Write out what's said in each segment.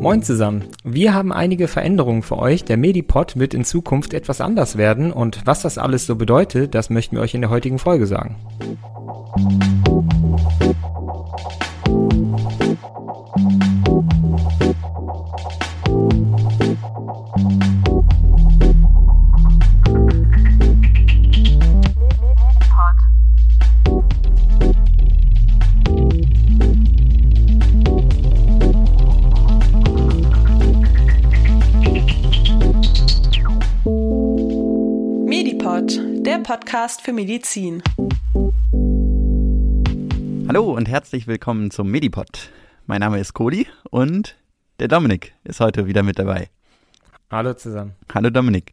Moin zusammen. Wir haben einige Veränderungen für euch. Der Medipod wird in Zukunft etwas anders werden und was das alles so bedeutet, das möchten wir euch in der heutigen Folge sagen. Podcast für Medizin. Hallo und herzlich willkommen zum Medipod. Mein Name ist Cody und der Dominik ist heute wieder mit dabei. Hallo zusammen. Hallo Dominik.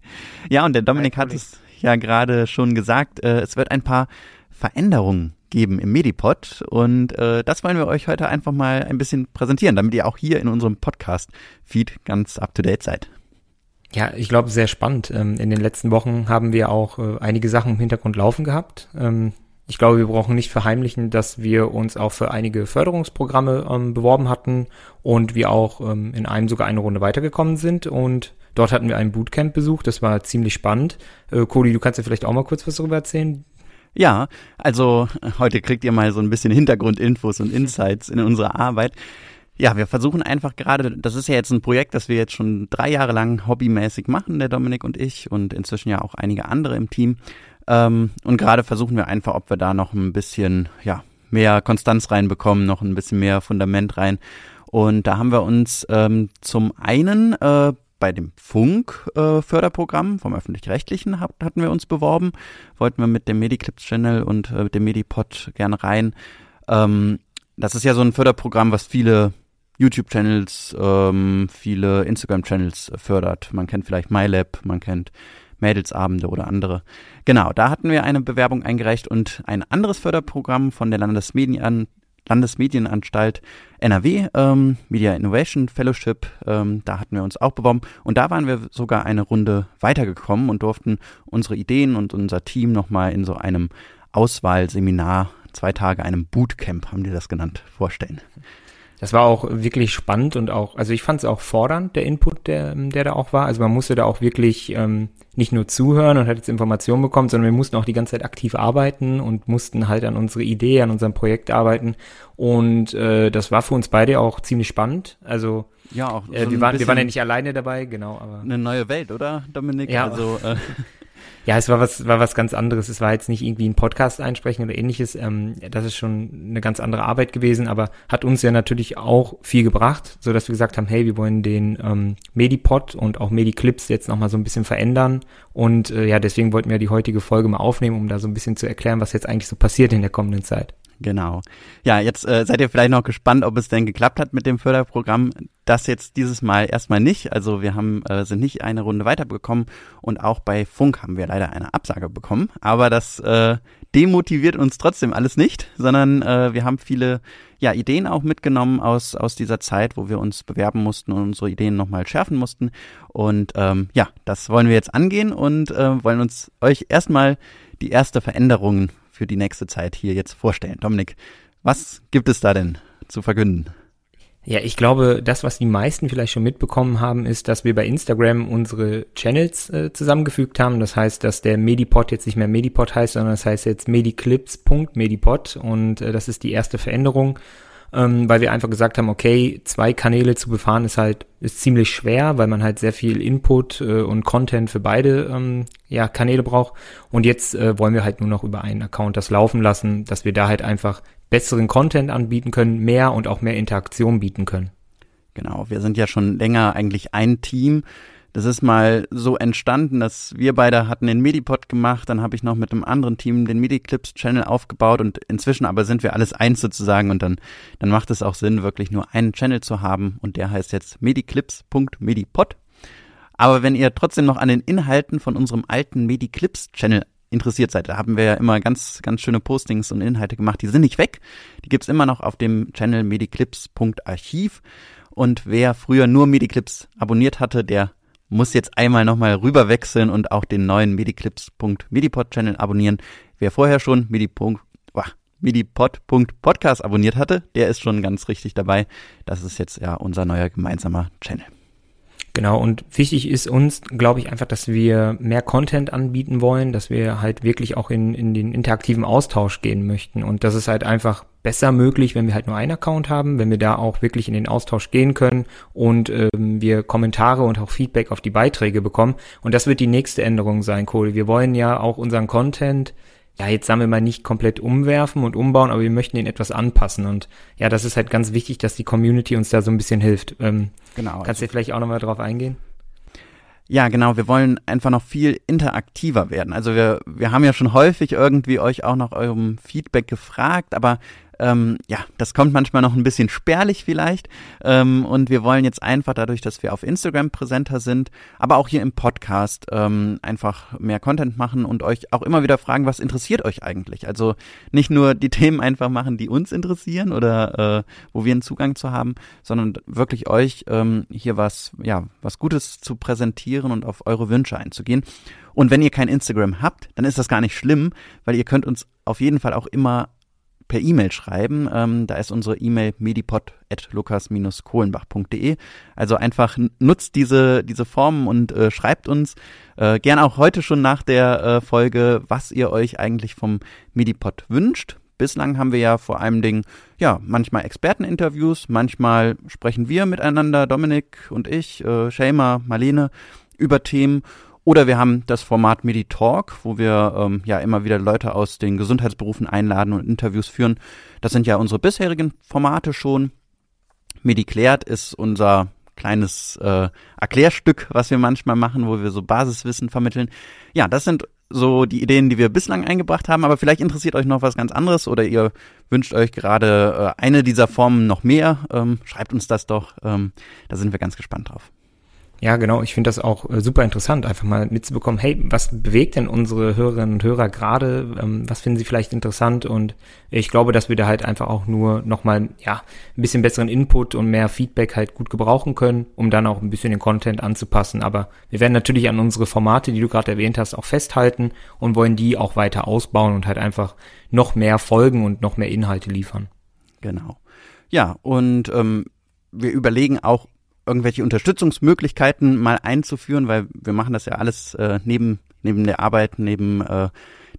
Ja, und der Dominik Hi, hat es ja gerade schon gesagt, äh, es wird ein paar Veränderungen geben im Medipod und äh, das wollen wir euch heute einfach mal ein bisschen präsentieren, damit ihr auch hier in unserem Podcast-Feed ganz up-to-date seid. Ja, ich glaube, sehr spannend. Ähm, in den letzten Wochen haben wir auch äh, einige Sachen im Hintergrund laufen gehabt. Ähm, ich glaube, wir brauchen nicht verheimlichen, dass wir uns auch für einige Förderungsprogramme ähm, beworben hatten und wir auch in einem sogar eine Runde weitergekommen sind. Und dort hatten wir einen Bootcamp besucht. Das war ziemlich spannend. Äh, Cody, du kannst ja vielleicht auch mal kurz was darüber erzählen. Ja, also heute kriegt ihr mal so ein bisschen Hintergrundinfos und Insights in unsere Arbeit. Ja, wir versuchen einfach gerade, das ist ja jetzt ein Projekt, das wir jetzt schon drei Jahre lang hobbymäßig machen, der Dominik und ich und inzwischen ja auch einige andere im Team. Ähm, und gerade versuchen wir einfach, ob wir da noch ein bisschen, ja, mehr Konstanz reinbekommen, noch ein bisschen mehr Fundament rein. Und da haben wir uns ähm, zum einen äh, bei dem Funk-Förderprogramm äh, vom öffentlich-rechtlichen hatten wir uns beworben, wollten wir mit dem Mediclips-Channel und äh, mit dem Medipod gerne rein. Ähm, das ist ja so ein Förderprogramm, was viele YouTube-Channels, ähm, viele Instagram-Channels fördert. Man kennt vielleicht MyLab, man kennt Mädelsabende oder andere. Genau, da hatten wir eine Bewerbung eingereicht und ein anderes Förderprogramm von der Landesmedien Landesmedienanstalt NRW, ähm, Media Innovation Fellowship, ähm, da hatten wir uns auch beworben und da waren wir sogar eine Runde weitergekommen und durften unsere Ideen und unser Team nochmal in so einem Auswahlseminar, zwei Tage einem Bootcamp, haben die das genannt, vorstellen. Das war auch wirklich spannend und auch, also ich fand es auch fordernd, der Input, der, der da auch war. Also man musste da auch wirklich ähm, nicht nur zuhören und hat jetzt Informationen bekommen, sondern wir mussten auch die ganze Zeit aktiv arbeiten und mussten halt an unsere Idee, an unserem Projekt arbeiten. Und äh, das war für uns beide auch ziemlich spannend. Also ja, auch äh, so wir, waren, wir waren ja nicht alleine dabei, genau. Aber eine neue Welt, oder Dominik? Ja, also äh, Ja, es war was, war was ganz anderes. Es war jetzt nicht irgendwie ein Podcast einsprechen oder ähnliches. Ähm, das ist schon eine ganz andere Arbeit gewesen, aber hat uns ja natürlich auch viel gebracht, so dass wir gesagt haben, hey, wir wollen den ähm, Medipod und auch Mediclips jetzt nochmal so ein bisschen verändern. Und äh, ja, deswegen wollten wir die heutige Folge mal aufnehmen, um da so ein bisschen zu erklären, was jetzt eigentlich so passiert in der kommenden Zeit. Genau. Ja, jetzt äh, seid ihr vielleicht noch gespannt, ob es denn geklappt hat mit dem Förderprogramm. Das jetzt dieses Mal erstmal nicht. Also wir haben äh, sind nicht eine Runde weiterbekommen und auch bei Funk haben wir leider eine Absage bekommen. Aber das äh, demotiviert uns trotzdem alles nicht, sondern äh, wir haben viele ja, Ideen auch mitgenommen aus, aus dieser Zeit, wo wir uns bewerben mussten und unsere Ideen nochmal schärfen mussten. Und ähm, ja, das wollen wir jetzt angehen und äh, wollen uns euch erstmal die erste Veränderung für die nächste Zeit hier jetzt vorstellen. Dominik, was gibt es da denn zu verkünden? Ja, ich glaube, das, was die meisten vielleicht schon mitbekommen haben, ist, dass wir bei Instagram unsere Channels äh, zusammengefügt haben. Das heißt, dass der Medipod jetzt nicht mehr Medipod heißt, sondern das heißt jetzt mediclips.medipod und äh, das ist die erste Veränderung ähm, weil wir einfach gesagt haben, okay, zwei Kanäle zu befahren ist halt ist ziemlich schwer, weil man halt sehr viel Input äh, und Content für beide ähm, ja, Kanäle braucht. Und jetzt äh, wollen wir halt nur noch über einen Account das laufen lassen, dass wir da halt einfach besseren Content anbieten können, mehr und auch mehr Interaktion bieten können. Genau, wir sind ja schon länger eigentlich ein Team das ist mal so entstanden, dass wir beide hatten den Medipod gemacht, dann habe ich noch mit einem anderen Team den Mediclips-Channel aufgebaut und inzwischen aber sind wir alles eins sozusagen und dann, dann macht es auch Sinn, wirklich nur einen Channel zu haben und der heißt jetzt mediclips.medipod. Aber wenn ihr trotzdem noch an den Inhalten von unserem alten Mediclips-Channel interessiert seid, da haben wir ja immer ganz, ganz schöne Postings und Inhalte gemacht. Die sind nicht weg. Die gibt's immer noch auf dem Channel mediclips.archiv. Und wer früher nur Mediclips abonniert hatte, der muss jetzt einmal nochmal rüber wechseln und auch den neuen Mediclips.medipod-Channel abonnieren. Wer vorher schon Medipod, medipod.podcast abonniert hatte, der ist schon ganz richtig dabei. Das ist jetzt ja unser neuer gemeinsamer Channel. Genau, und wichtig ist uns, glaube ich, einfach, dass wir mehr Content anbieten wollen, dass wir halt wirklich auch in, in den interaktiven Austausch gehen möchten. Und das ist halt einfach besser möglich, wenn wir halt nur einen Account haben, wenn wir da auch wirklich in den Austausch gehen können und ähm, wir Kommentare und auch Feedback auf die Beiträge bekommen. Und das wird die nächste Änderung sein, Kohl. Wir wollen ja auch unseren Content ja, jetzt sagen wir mal nicht komplett umwerfen und umbauen, aber wir möchten ihn etwas anpassen. Und ja, das ist halt ganz wichtig, dass die Community uns da so ein bisschen hilft. Ähm, genau. Kannst du also. vielleicht auch nochmal drauf eingehen? Ja, genau. Wir wollen einfach noch viel interaktiver werden. Also wir, wir haben ja schon häufig irgendwie euch auch nach eurem Feedback gefragt, aber ähm, ja, das kommt manchmal noch ein bisschen spärlich vielleicht. Ähm, und wir wollen jetzt einfach dadurch, dass wir auf Instagram präsenter sind, aber auch hier im Podcast ähm, einfach mehr Content machen und euch auch immer wieder fragen, was interessiert euch eigentlich? Also nicht nur die Themen einfach machen, die uns interessieren oder äh, wo wir einen Zugang zu haben, sondern wirklich euch ähm, hier was, ja, was Gutes zu präsentieren und auf eure Wünsche einzugehen. Und wenn ihr kein Instagram habt, dann ist das gar nicht schlimm, weil ihr könnt uns auf jeden Fall auch immer per E-Mail schreiben. Ähm, da ist unsere E-Mail medipod.lukas-kohlenbach.de. Also einfach nutzt diese, diese Formen und äh, schreibt uns äh, gern auch heute schon nach der äh, Folge, was ihr euch eigentlich vom Medipod wünscht. Bislang haben wir ja vor allem Dingen, ja, manchmal Experteninterviews, manchmal sprechen wir miteinander, Dominik und ich, äh, Shamer, Marlene, über Themen oder wir haben das Format MediTalk, wo wir ähm, ja immer wieder Leute aus den Gesundheitsberufen einladen und Interviews führen. Das sind ja unsere bisherigen Formate schon. MediKlärt ist unser kleines äh, Erklärstück, was wir manchmal machen, wo wir so Basiswissen vermitteln. Ja, das sind so die Ideen, die wir bislang eingebracht haben, aber vielleicht interessiert euch noch was ganz anderes oder ihr wünscht euch gerade äh, eine dieser Formen noch mehr. Ähm, schreibt uns das doch. Ähm, da sind wir ganz gespannt drauf. Ja, genau. Ich finde das auch äh, super interessant, einfach mal mitzubekommen, hey, was bewegt denn unsere Hörerinnen und Hörer gerade? Ähm, was finden sie vielleicht interessant? Und ich glaube, dass wir da halt einfach auch nur nochmal, ja, ein bisschen besseren Input und mehr Feedback halt gut gebrauchen können, um dann auch ein bisschen den Content anzupassen. Aber wir werden natürlich an unsere Formate, die du gerade erwähnt hast, auch festhalten und wollen die auch weiter ausbauen und halt einfach noch mehr Folgen und noch mehr Inhalte liefern. Genau. Ja, und ähm, wir überlegen auch, irgendwelche Unterstützungsmöglichkeiten mal einzuführen, weil wir machen das ja alles äh, neben neben der Arbeit, neben äh,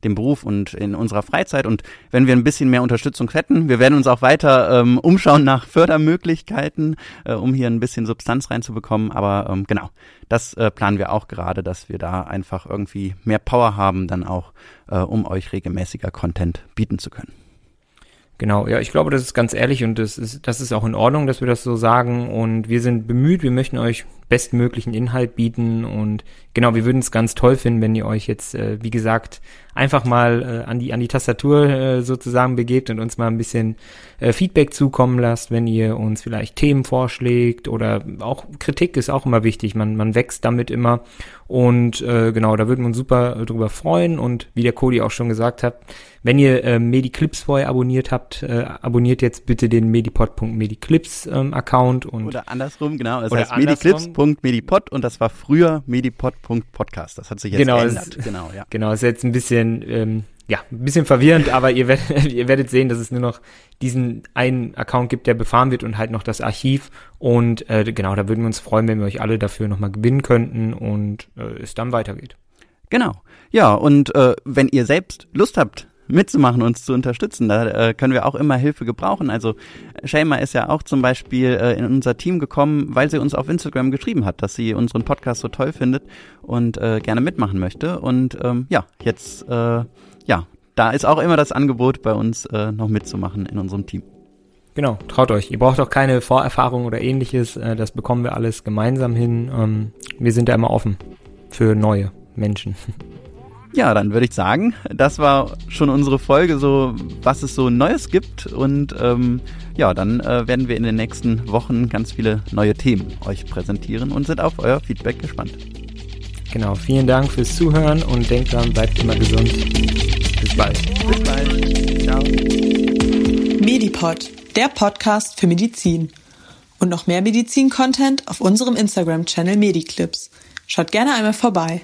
dem Beruf und in unserer Freizeit. Und wenn wir ein bisschen mehr Unterstützung hätten, wir werden uns auch weiter ähm, umschauen nach Fördermöglichkeiten, äh, um hier ein bisschen Substanz reinzubekommen. Aber ähm, genau, das äh, planen wir auch gerade, dass wir da einfach irgendwie mehr Power haben, dann auch, äh, um euch regelmäßiger Content bieten zu können. Genau, ja, ich glaube, das ist ganz ehrlich und das ist, das ist auch in Ordnung, dass wir das so sagen. Und wir sind bemüht, wir möchten euch bestmöglichen Inhalt bieten. Und genau, wir würden es ganz toll finden, wenn ihr euch jetzt, äh, wie gesagt, einfach mal äh, an die an die Tastatur äh, sozusagen begebt und uns mal ein bisschen äh, Feedback zukommen lasst, wenn ihr uns vielleicht Themen vorschlägt oder auch Kritik ist auch immer wichtig, man man wächst damit immer und äh, genau, da würden wir uns super drüber freuen und wie der Cody auch schon gesagt hat, wenn ihr äh, Mediclips vorher abonniert habt, äh, abonniert jetzt bitte den medipod.mediclips ähm, Account und oder andersrum, genau. Das heißt mediclips.medipod und das war früher medipod.podcast. Das hat sich jetzt genau, geändert. Ist, genau, ja. Genau, ist jetzt ein bisschen ähm, ja, ein bisschen verwirrend, aber ihr werdet, ihr werdet sehen, dass es nur noch diesen einen Account gibt, der befahren wird und halt noch das Archiv. Und äh, genau, da würden wir uns freuen, wenn wir euch alle dafür nochmal gewinnen könnten und äh, es dann weitergeht. Genau. Ja, und äh, wenn ihr selbst Lust habt, mitzumachen, uns zu unterstützen. Da äh, können wir auch immer Hilfe gebrauchen. Also Shayma ist ja auch zum Beispiel äh, in unser Team gekommen, weil sie uns auf Instagram geschrieben hat, dass sie unseren Podcast so toll findet und äh, gerne mitmachen möchte. Und ähm, ja, jetzt, äh, ja, da ist auch immer das Angebot bei uns äh, noch mitzumachen in unserem Team. Genau, traut euch. Ihr braucht auch keine Vorerfahrung oder ähnliches. Äh, das bekommen wir alles gemeinsam hin. Ähm, wir sind da immer offen für neue Menschen. Ja, dann würde ich sagen, das war schon unsere Folge, so was es so Neues gibt. Und ähm, ja, dann äh, werden wir in den nächsten Wochen ganz viele neue Themen euch präsentieren und sind auf euer Feedback gespannt. Genau, vielen Dank fürs Zuhören und denkt dran, bleibt immer gesund. Bis bald. Bis bald. Ciao. Medipod, der Podcast für Medizin. Und noch mehr Medizin-Content auf unserem Instagram-Channel Mediclips. Schaut gerne einmal vorbei.